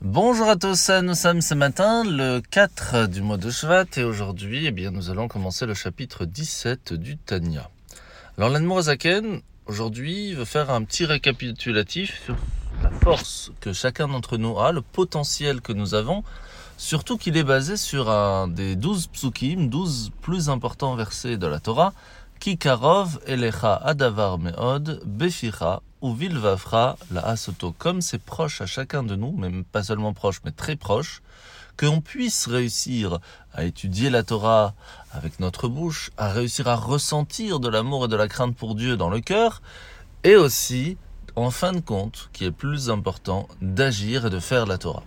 Bonjour à tous, nous sommes ce matin le 4 du mois de Shvat et aujourd'hui eh bien, nous allons commencer le chapitre 17 du Tanya. Alors l'Anmorazaken aujourd'hui veut faire un petit récapitulatif sur la force que chacun d'entre nous a, le potentiel que nous avons, surtout qu'il est basé sur un des 12 psukim, 12 plus importants versets de la Torah, Kikarov elecha adavar meod beficha ou vilvafra la asoto. Comme c'est proche à chacun de nous, même pas seulement proche, mais très proche, qu'on puisse réussir à étudier la Torah avec notre bouche, à réussir à ressentir de l'amour et de la crainte pour Dieu dans le cœur, et aussi, en fin de compte, qui est plus important, d'agir et de faire la Torah.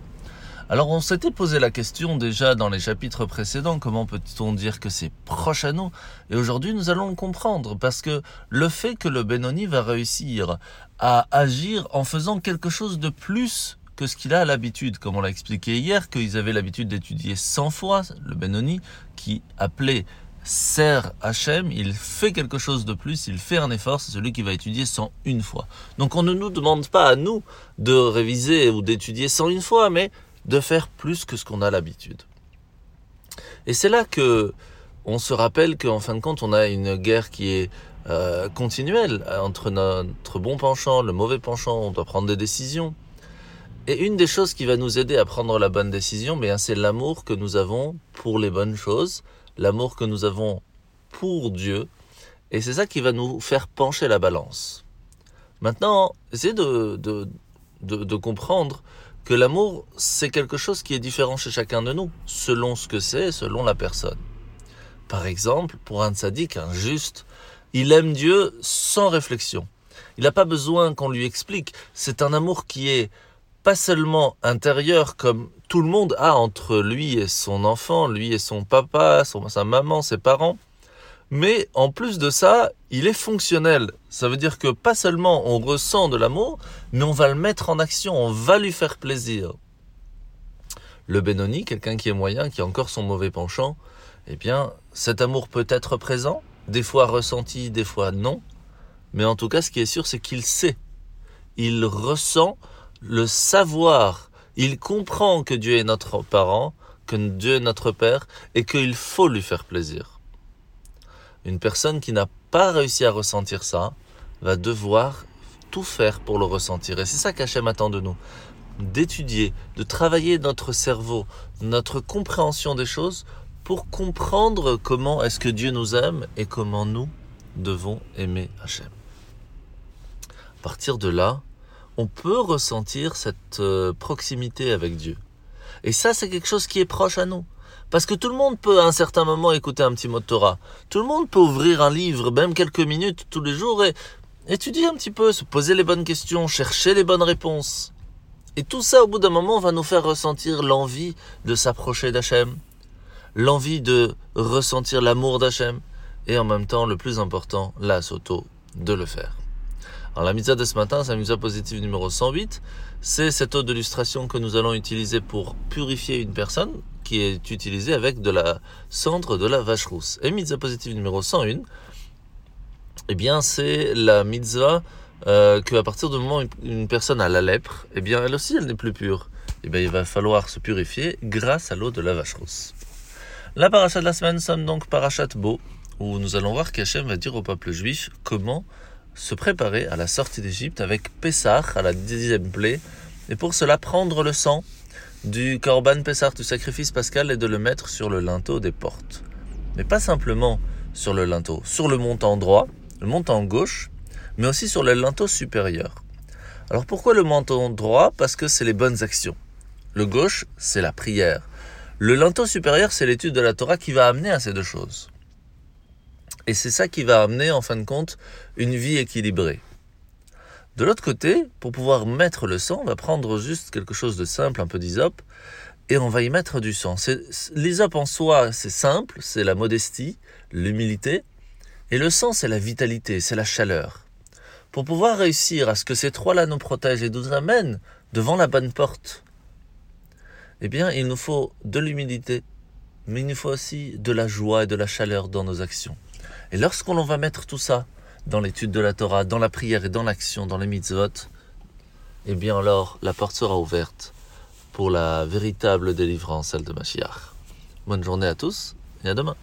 Alors on s'était posé la question déjà dans les chapitres précédents, comment peut-on dire que c'est proche à nous? Et aujourd'hui nous allons le comprendre, parce que le fait que le Benoni va réussir à agir en faisant quelque chose de plus que ce qu'il a l'habitude, comme on l'a expliqué hier, qu'ils avaient l'habitude d'étudier 100 fois, le Benoni, qui appelait sert Hachem, il fait quelque chose de plus, il fait un effort, c'est celui qui va étudier 101 fois. Donc on ne nous demande pas à nous de réviser ou d'étudier 101 fois, mais de faire plus que ce qu'on a l'habitude. Et c'est là que on se rappelle qu'en fin de compte, on a une guerre qui est euh, continuelle entre notre bon penchant, le mauvais penchant, on doit prendre des décisions. Et une des choses qui va nous aider à prendre la bonne décision, bien, c'est l'amour que nous avons pour les bonnes choses, l'amour que nous avons pour Dieu, et c'est ça qui va nous faire pencher la balance. Maintenant, essayez de comprendre que l'amour, c'est quelque chose qui est différent chez chacun de nous, selon ce que c'est, selon la personne. Par exemple, pour un sadique, un juste, il aime Dieu sans réflexion. Il n'a pas besoin qu'on lui explique. C'est un amour qui est pas seulement intérieur comme tout le monde a entre lui et son enfant, lui et son papa, sa maman, ses parents, mais en plus de ça, il est fonctionnel. Ça veut dire que pas seulement on ressent de l'amour, mais on va le mettre en action, on va lui faire plaisir. Le Benoni, quelqu'un qui est moyen, qui a encore son mauvais penchant, eh bien, cet amour peut être présent, des fois ressenti, des fois non, mais en tout cas, ce qui est sûr, c'est qu'il sait. Il ressent le savoir. Il comprend que Dieu est notre parent, que Dieu est notre Père, et qu'il faut lui faire plaisir. Une personne qui n'a pas réussi à ressentir ça va devoir tout faire pour le ressentir. Et c'est ça qu'Hachem attend de nous. D'étudier, de travailler notre cerveau, notre compréhension des choses pour comprendre comment est-ce que Dieu nous aime et comment nous devons aimer Hachem. À partir de là, on peut ressentir cette euh, proximité avec Dieu. Et ça, c'est quelque chose qui est proche à nous. Parce que tout le monde peut à un certain moment écouter un petit mot de Torah. Tout le monde peut ouvrir un livre, même quelques minutes tous les jours, et étudier un petit peu, se poser les bonnes questions, chercher les bonnes réponses. Et tout ça, au bout d'un moment, va nous faire ressentir l'envie de s'approcher d'Hachem, l'envie de ressentir l'amour d'Hachem, et en même temps, le plus important, la soto, de le faire. Alors la mitzvah de ce matin, c'est la mitzvah positive numéro 108. C'est cette eau d'illustration que nous allons utiliser pour purifier une personne qui est utilisé avec de la cendre de la vache rousse. Et mitzvah positive numéro 101, eh bien c'est la mitzvah euh, qu'à partir du moment où une personne a la lèpre, eh bien elle aussi elle n'est plus pure. Eh bien il va falloir se purifier grâce à l'eau de la vache rousse. La paracha de la semaine sonne donc parachat Beau, où nous allons voir qu'Hachem va dire au peuple juif comment se préparer à la sortie d'Égypte avec Pessah à la dixième plaie, et pour cela prendre le sang du Korban Pessar, du sacrifice pascal, et de le mettre sur le linteau des portes. Mais pas simplement sur le linteau, sur le montant droit, le montant gauche, mais aussi sur le linteau supérieur. Alors pourquoi le montant droit? Parce que c'est les bonnes actions. Le gauche, c'est la prière. Le linteau supérieur, c'est l'étude de la Torah qui va amener à ces deux choses. Et c'est ça qui va amener, en fin de compte, une vie équilibrée. De l'autre côté, pour pouvoir mettre le sang, on va prendre juste quelque chose de simple, un peu d'hysope, et on va y mettre du sang. L'hysope en soi, c'est simple, c'est la modestie, l'humilité, et le sang, c'est la vitalité, c'est la chaleur. Pour pouvoir réussir à ce que ces trois-là nous protègent et nous amènent devant la bonne porte, eh bien, il nous faut de l'humilité, mais il nous faut aussi de la joie et de la chaleur dans nos actions. Et lorsqu'on va mettre tout ça dans l'étude de la Torah, dans la prière et dans l'action, dans les mitzvot, eh bien alors la porte sera ouverte pour la véritable délivrance, celle de Mashiach. Bonne journée à tous et à demain.